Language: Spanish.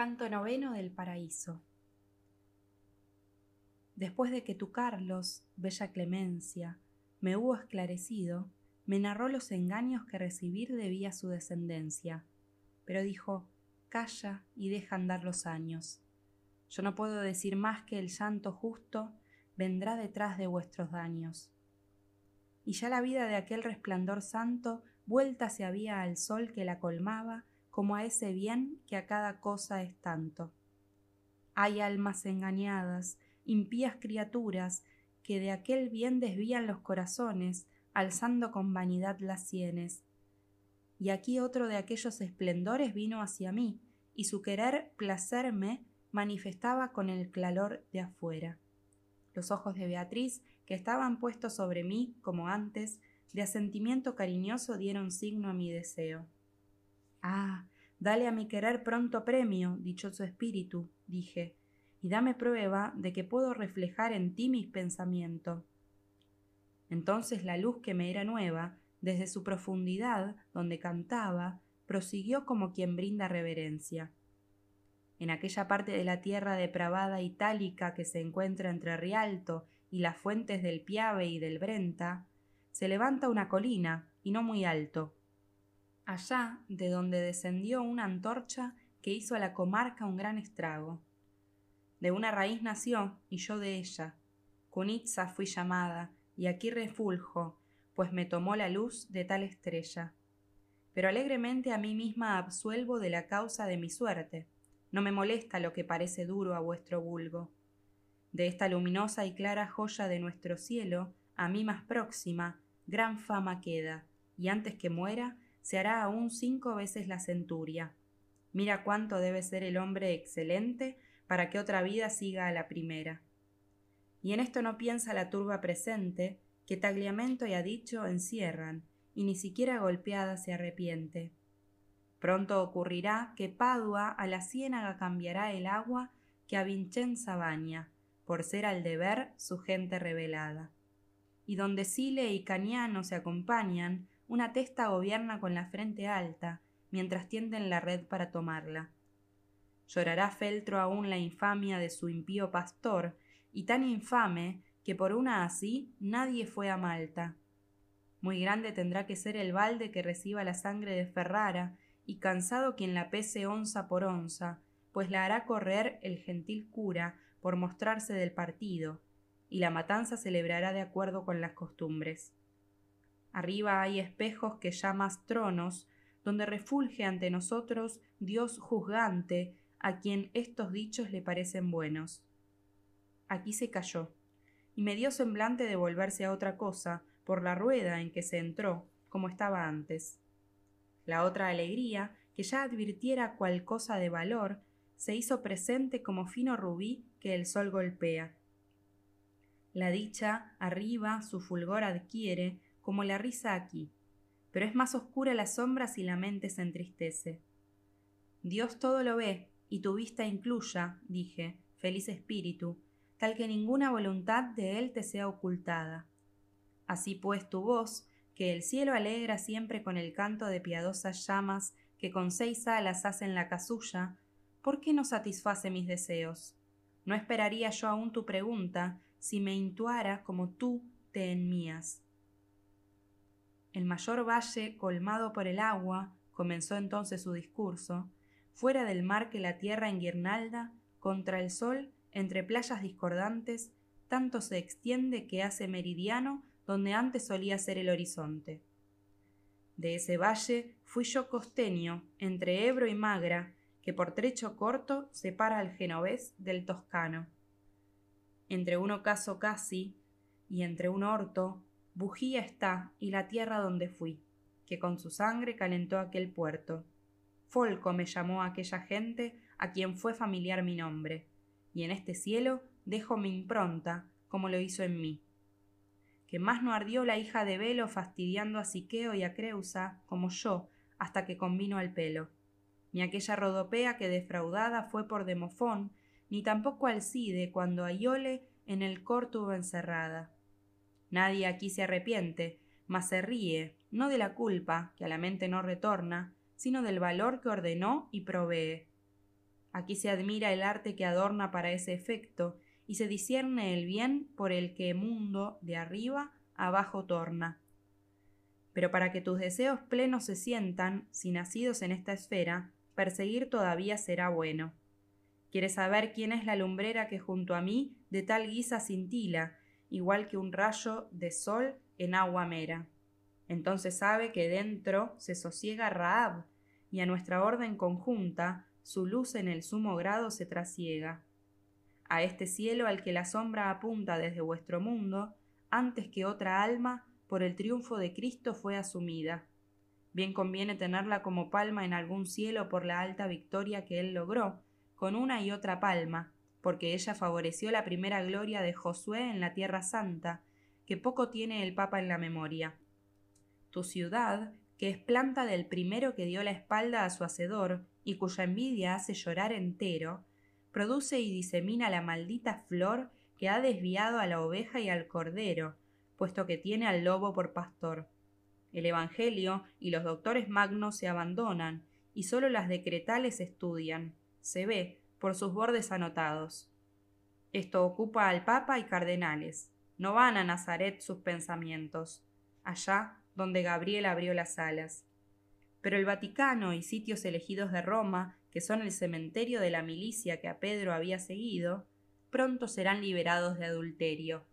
Canto noveno del paraíso. Después de que tu Carlos, bella clemencia, me hubo esclarecido, me narró los engaños que recibir debía su descendencia. Pero dijo, calla y deja andar los años. Yo no puedo decir más que el llanto justo vendrá detrás de vuestros daños. Y ya la vida de aquel resplandor santo vuelta se había al sol que la colmaba como a ese bien que a cada cosa es tanto. Hay almas engañadas, impías criaturas, que de aquel bien desvían los corazones, alzando con vanidad las sienes. Y aquí otro de aquellos esplendores vino hacia mí, y su querer placerme manifestaba con el claror de afuera. Los ojos de Beatriz, que estaban puestos sobre mí, como antes, de asentimiento cariñoso dieron signo a mi deseo. Ah, dale a mi querer pronto premio, dichoso espíritu, dije, y dame prueba de que puedo reflejar en ti mis pensamientos. Entonces la luz que me era nueva, desde su profundidad, donde cantaba, prosiguió como quien brinda reverencia. En aquella parte de la tierra depravada itálica que se encuentra entre Rialto y las fuentes del Piave y del Brenta, se levanta una colina, y no muy alto, allá de donde descendió una antorcha que hizo a la comarca un gran estrago. De una raíz nació, y yo de ella. Cunitza fui llamada, y aquí refuljo, pues me tomó la luz de tal estrella. Pero alegremente a mí misma absuelvo de la causa de mi suerte. No me molesta lo que parece duro a vuestro vulgo. De esta luminosa y clara joya de nuestro cielo, a mí más próxima, gran fama queda, y antes que muera, se hará aún cinco veces la centuria. Mira cuánto debe ser el hombre excelente para que otra vida siga a la primera. Y en esto no piensa la turba presente, que Tagliamento y dicho encierran, y ni siquiera golpeada se arrepiente. Pronto ocurrirá que Padua a la ciénaga cambiará el agua que a Vincenza baña, por ser al deber su gente revelada. Y donde Sile y Caniano se acompañan, una testa gobierna con la frente alta, mientras tienden la red para tomarla. Llorará Feltro aún la infamia de su impío pastor, y tan infame que por una así nadie fue a Malta. Muy grande tendrá que ser el balde que reciba la sangre de Ferrara, y cansado quien la pese onza por onza, pues la hará correr el gentil cura por mostrarse del partido, y la matanza celebrará de acuerdo con las costumbres. Arriba hay espejos que llamas tronos, donde refulge ante nosotros Dios juzgante, a quien estos dichos le parecen buenos. Aquí se calló, y me dio semblante de volverse a otra cosa, por la rueda en que se entró, como estaba antes. La otra alegría, que ya advirtiera cual cosa de valor, se hizo presente como fino rubí que el sol golpea. La dicha, arriba, su fulgor adquiere, como la risa aquí, pero es más oscura la sombra si la mente se entristece. Dios todo lo ve, y tu vista incluya, dije, feliz espíritu, tal que ninguna voluntad de él te sea ocultada. Así pues tu voz, que el cielo alegra siempre con el canto de piadosas llamas que con seis alas hacen la casulla, ¿por qué no satisface mis deseos? No esperaría yo aún tu pregunta si me intuara como tú te enmías. El mayor valle, colmado por el agua, comenzó entonces su discurso, fuera del mar que la tierra en guirnalda, contra el sol, entre playas discordantes, tanto se extiende que hace meridiano donde antes solía ser el horizonte. De ese valle fui yo costeño, entre Ebro y Magra, que por trecho corto separa al genovés del toscano. Entre un ocaso casi y entre un orto bujía está y la tierra donde fui, que con su sangre calentó aquel puerto. Folco me llamó aquella gente a quien fue familiar mi nombre, y en este cielo dejo mi impronta, como lo hizo en mí. Que más no ardió la hija de Velo fastidiando a Siqueo y a Creusa, como yo, hasta que convino al pelo. Ni aquella rodopea que defraudada fue por Demofón, ni tampoco Alcide cuando a en el cor tuvo encerrada. Nadie aquí se arrepiente, mas se ríe, no de la culpa, que a la mente no retorna, sino del valor que ordenó y provee. Aquí se admira el arte que adorna para ese efecto, y se discierne el bien por el que mundo de arriba abajo torna. Pero para que tus deseos plenos se sientan, si nacidos en esta esfera, perseguir todavía será bueno. Quieres saber quién es la lumbrera que junto a mí de tal guisa cintila, igual que un rayo de sol en agua mera. Entonces sabe que dentro se sosiega Raab, y a nuestra orden conjunta su luz en el sumo grado se trasiega. A este cielo al que la sombra apunta desde vuestro mundo, antes que otra alma, por el triunfo de Cristo fue asumida. Bien conviene tenerla como palma en algún cielo por la alta victoria que él logró, con una y otra palma, porque ella favoreció la primera gloria de Josué en la Tierra Santa, que poco tiene el Papa en la memoria. Tu ciudad, que es planta del primero que dio la espalda a su hacedor y cuya envidia hace llorar entero, produce y disemina la maldita flor que ha desviado a la oveja y al cordero, puesto que tiene al lobo por pastor. El Evangelio y los doctores magnos se abandonan, y sólo las decretales estudian, se ve, por sus bordes anotados. Esto ocupa al Papa y cardenales. No van a Nazaret sus pensamientos, allá donde Gabriel abrió las alas. Pero el Vaticano y sitios elegidos de Roma, que son el cementerio de la milicia que a Pedro había seguido, pronto serán liberados de adulterio.